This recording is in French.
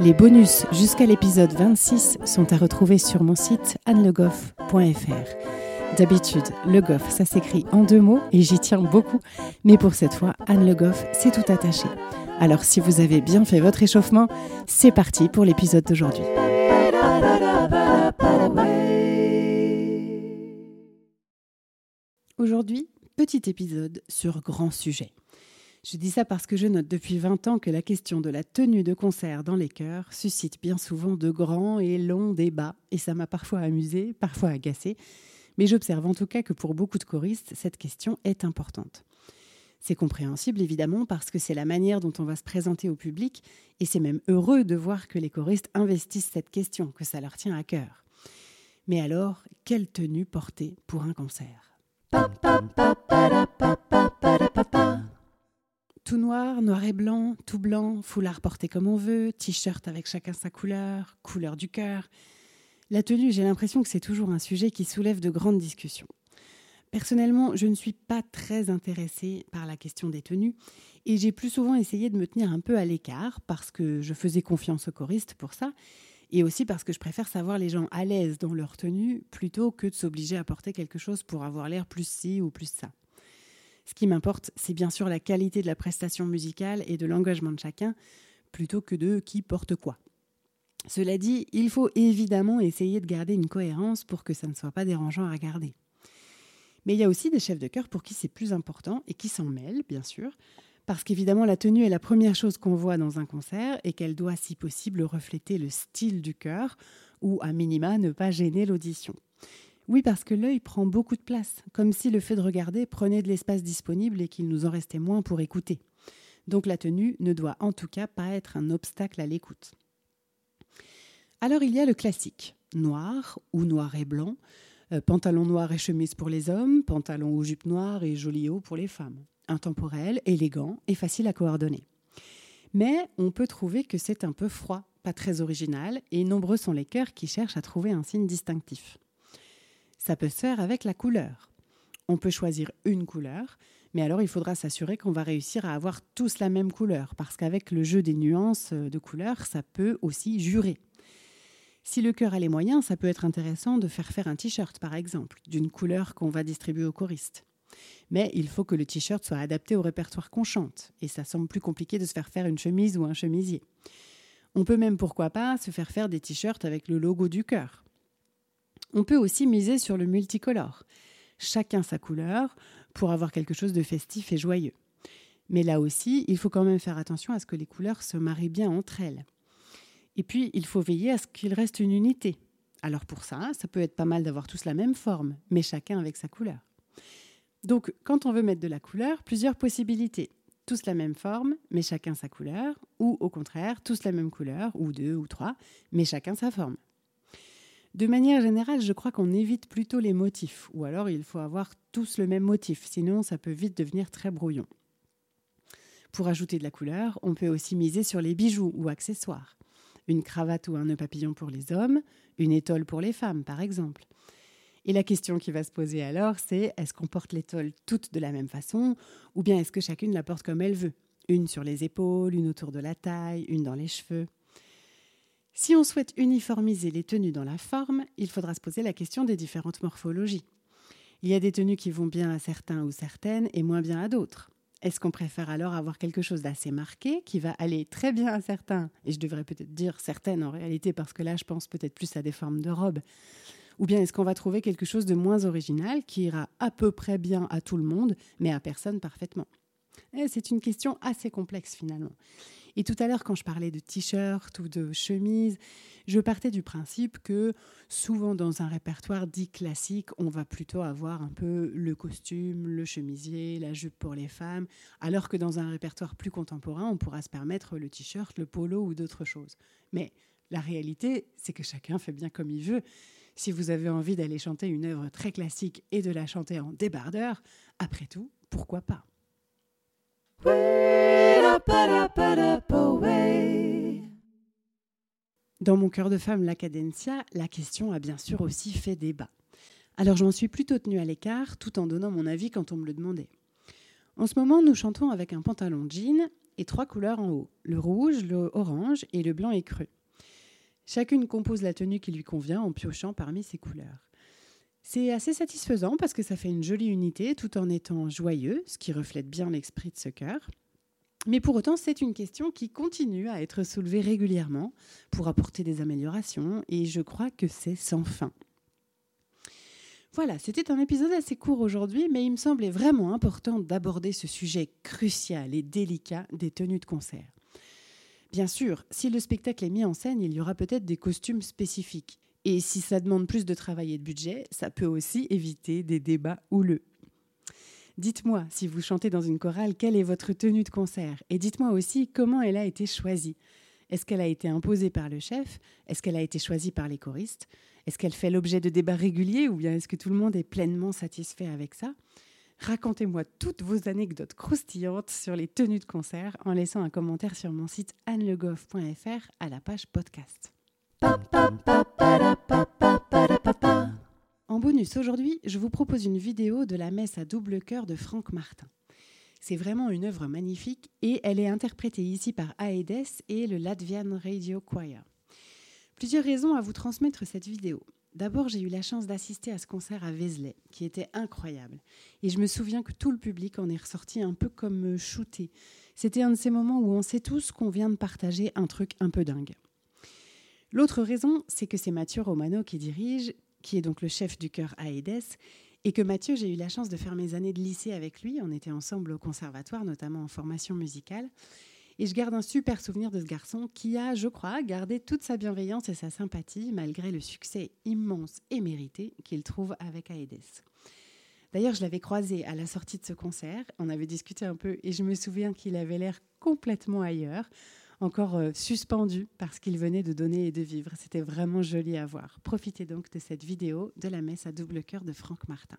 Les bonus jusqu'à l'épisode 26 sont à retrouver sur mon site annelegoff.fr. D'habitude, Le Goff, ça s'écrit en deux mots et j'y tiens beaucoup, mais pour cette fois, Anne Le Goff, c'est tout attaché. Alors si vous avez bien fait votre échauffement, c'est parti pour l'épisode d'aujourd'hui. Aujourd'hui, petit épisode sur grand sujet. Je dis ça parce que je note depuis 20 ans que la question de la tenue de concert dans les chœurs suscite bien souvent de grands et longs débats, et ça m'a parfois amusé, parfois agacé, mais j'observe en tout cas que pour beaucoup de choristes, cette question est importante. C'est compréhensible évidemment parce que c'est la manière dont on va se présenter au public, et c'est même heureux de voir que les choristes investissent cette question, que ça leur tient à cœur. Mais alors, quelle tenue porter pour un concert? Noir, et blanc, tout blanc, foulard porté comme on veut, t-shirt avec chacun sa couleur, couleur du cœur. La tenue, j'ai l'impression que c'est toujours un sujet qui soulève de grandes discussions. Personnellement, je ne suis pas très intéressée par la question des tenues et j'ai plus souvent essayé de me tenir un peu à l'écart parce que je faisais confiance aux choristes pour ça et aussi parce que je préfère savoir les gens à l'aise dans leur tenue plutôt que de s'obliger à porter quelque chose pour avoir l'air plus ci ou plus ça. Ce qui m'importe, c'est bien sûr la qualité de la prestation musicale et de l'engagement de chacun, plutôt que de qui porte quoi. Cela dit, il faut évidemment essayer de garder une cohérence pour que ça ne soit pas dérangeant à regarder. Mais il y a aussi des chefs de chœur pour qui c'est plus important et qui s'en mêlent, bien sûr, parce qu'évidemment la tenue est la première chose qu'on voit dans un concert et qu'elle doit, si possible, refléter le style du chœur ou, à minima, ne pas gêner l'audition. Oui, parce que l'œil prend beaucoup de place, comme si le fait de regarder prenait de l'espace disponible et qu'il nous en restait moins pour écouter. Donc la tenue ne doit en tout cas pas être un obstacle à l'écoute. Alors il y a le classique, noir ou noir et blanc, euh, pantalon noir et chemise pour les hommes, pantalon ou jupe noire et joli haut pour les femmes. Intemporel, élégant et facile à coordonner. Mais on peut trouver que c'est un peu froid, pas très original, et nombreux sont les cœurs qui cherchent à trouver un signe distinctif. Ça peut se faire avec la couleur. On peut choisir une couleur, mais alors il faudra s'assurer qu'on va réussir à avoir tous la même couleur, parce qu'avec le jeu des nuances de couleurs, ça peut aussi jurer. Si le cœur a les moyens, ça peut être intéressant de faire faire un t-shirt, par exemple, d'une couleur qu'on va distribuer aux choristes. Mais il faut que le t-shirt soit adapté au répertoire qu'on chante, et ça semble plus compliqué de se faire faire une chemise ou un chemisier. On peut même, pourquoi pas, se faire faire des t-shirts avec le logo du cœur. On peut aussi miser sur le multicolore. Chacun sa couleur pour avoir quelque chose de festif et joyeux. Mais là aussi, il faut quand même faire attention à ce que les couleurs se marient bien entre elles. Et puis, il faut veiller à ce qu'il reste une unité. Alors pour ça, ça peut être pas mal d'avoir tous la même forme, mais chacun avec sa couleur. Donc, quand on veut mettre de la couleur, plusieurs possibilités. Tous la même forme, mais chacun sa couleur, ou au contraire, tous la même couleur, ou deux ou trois, mais chacun sa forme. De manière générale, je crois qu'on évite plutôt les motifs, ou alors il faut avoir tous le même motif, sinon ça peut vite devenir très brouillon. Pour ajouter de la couleur, on peut aussi miser sur les bijoux ou accessoires. Une cravate ou un nœud papillon pour les hommes, une étole pour les femmes, par exemple. Et la question qui va se poser alors, c'est est-ce qu'on porte l'étole toutes de la même façon, ou bien est-ce que chacune la porte comme elle veut? Une sur les épaules, une autour de la taille, une dans les cheveux si on souhaite uniformiser les tenues dans la forme, il faudra se poser la question des différentes morphologies. Il y a des tenues qui vont bien à certains ou certaines et moins bien à d'autres. Est-ce qu'on préfère alors avoir quelque chose d'assez marqué qui va aller très bien à certains Et je devrais peut-être dire certaines en réalité parce que là je pense peut-être plus à des formes de robes. Ou bien est-ce qu'on va trouver quelque chose de moins original qui ira à peu près bien à tout le monde mais à personne parfaitement? Eh, C'est une question assez complexe finalement. Et tout à l'heure, quand je parlais de t-shirt ou de chemise, je partais du principe que souvent dans un répertoire dit classique, on va plutôt avoir un peu le costume, le chemisier, la jupe pour les femmes, alors que dans un répertoire plus contemporain, on pourra se permettre le t-shirt, le polo ou d'autres choses. Mais la réalité, c'est que chacun fait bien comme il veut. Si vous avez envie d'aller chanter une œuvre très classique et de la chanter en débardeur, après tout, pourquoi pas? Dans mon cœur de femme, la cadencia, la question a bien sûr aussi fait débat. Alors j'en suis plutôt tenue à l'écart tout en donnant mon avis quand on me le demandait. En ce moment, nous chantons avec un pantalon jean et trois couleurs en haut, le rouge, le orange et le blanc écru. Chacune compose la tenue qui lui convient en piochant parmi ces couleurs. C'est assez satisfaisant parce que ça fait une jolie unité tout en étant joyeux, ce qui reflète bien l'esprit de ce chœur. Mais pour autant, c'est une question qui continue à être soulevée régulièrement pour apporter des améliorations et je crois que c'est sans fin. Voilà, c'était un épisode assez court aujourd'hui, mais il me semblait vraiment important d'aborder ce sujet crucial et délicat des tenues de concert. Bien sûr, si le spectacle est mis en scène, il y aura peut-être des costumes spécifiques. Et si ça demande plus de travail et de budget, ça peut aussi éviter des débats houleux. Dites-moi, si vous chantez dans une chorale, quelle est votre tenue de concert Et dites-moi aussi comment elle a été choisie. Est-ce qu'elle a été imposée par le chef Est-ce qu'elle a été choisie par les choristes Est-ce qu'elle fait l'objet de débats réguliers ou bien est-ce que tout le monde est pleinement satisfait avec ça Racontez-moi toutes vos anecdotes croustillantes sur les tenues de concert en laissant un commentaire sur mon site annelegoff.fr à la page podcast. En bonus, aujourd'hui, je vous propose une vidéo de la messe à double cœur de Franck Martin. C'est vraiment une œuvre magnifique et elle est interprétée ici par Aedes et le Latvian Radio Choir. Plusieurs raisons à vous transmettre cette vidéo. D'abord, j'ai eu la chance d'assister à ce concert à Vézelay, qui était incroyable. Et je me souviens que tout le public en est ressorti un peu comme shooté. C'était un de ces moments où on sait tous qu'on vient de partager un truc un peu dingue. L'autre raison, c'est que c'est Mathieu Romano qui dirige, qui est donc le chef du chœur Aedes, et que Mathieu, j'ai eu la chance de faire mes années de lycée avec lui. On était ensemble au conservatoire, notamment en formation musicale. Et je garde un super souvenir de ce garçon qui a, je crois, gardé toute sa bienveillance et sa sympathie malgré le succès immense et mérité qu'il trouve avec Aedes. D'ailleurs, je l'avais croisé à la sortie de ce concert, on avait discuté un peu et je me souviens qu'il avait l'air complètement ailleurs, encore euh, suspendu parce qu'il venait de donner et de vivre. C'était vraiment joli à voir. Profitez donc de cette vidéo de la messe à double cœur de Franck Martin.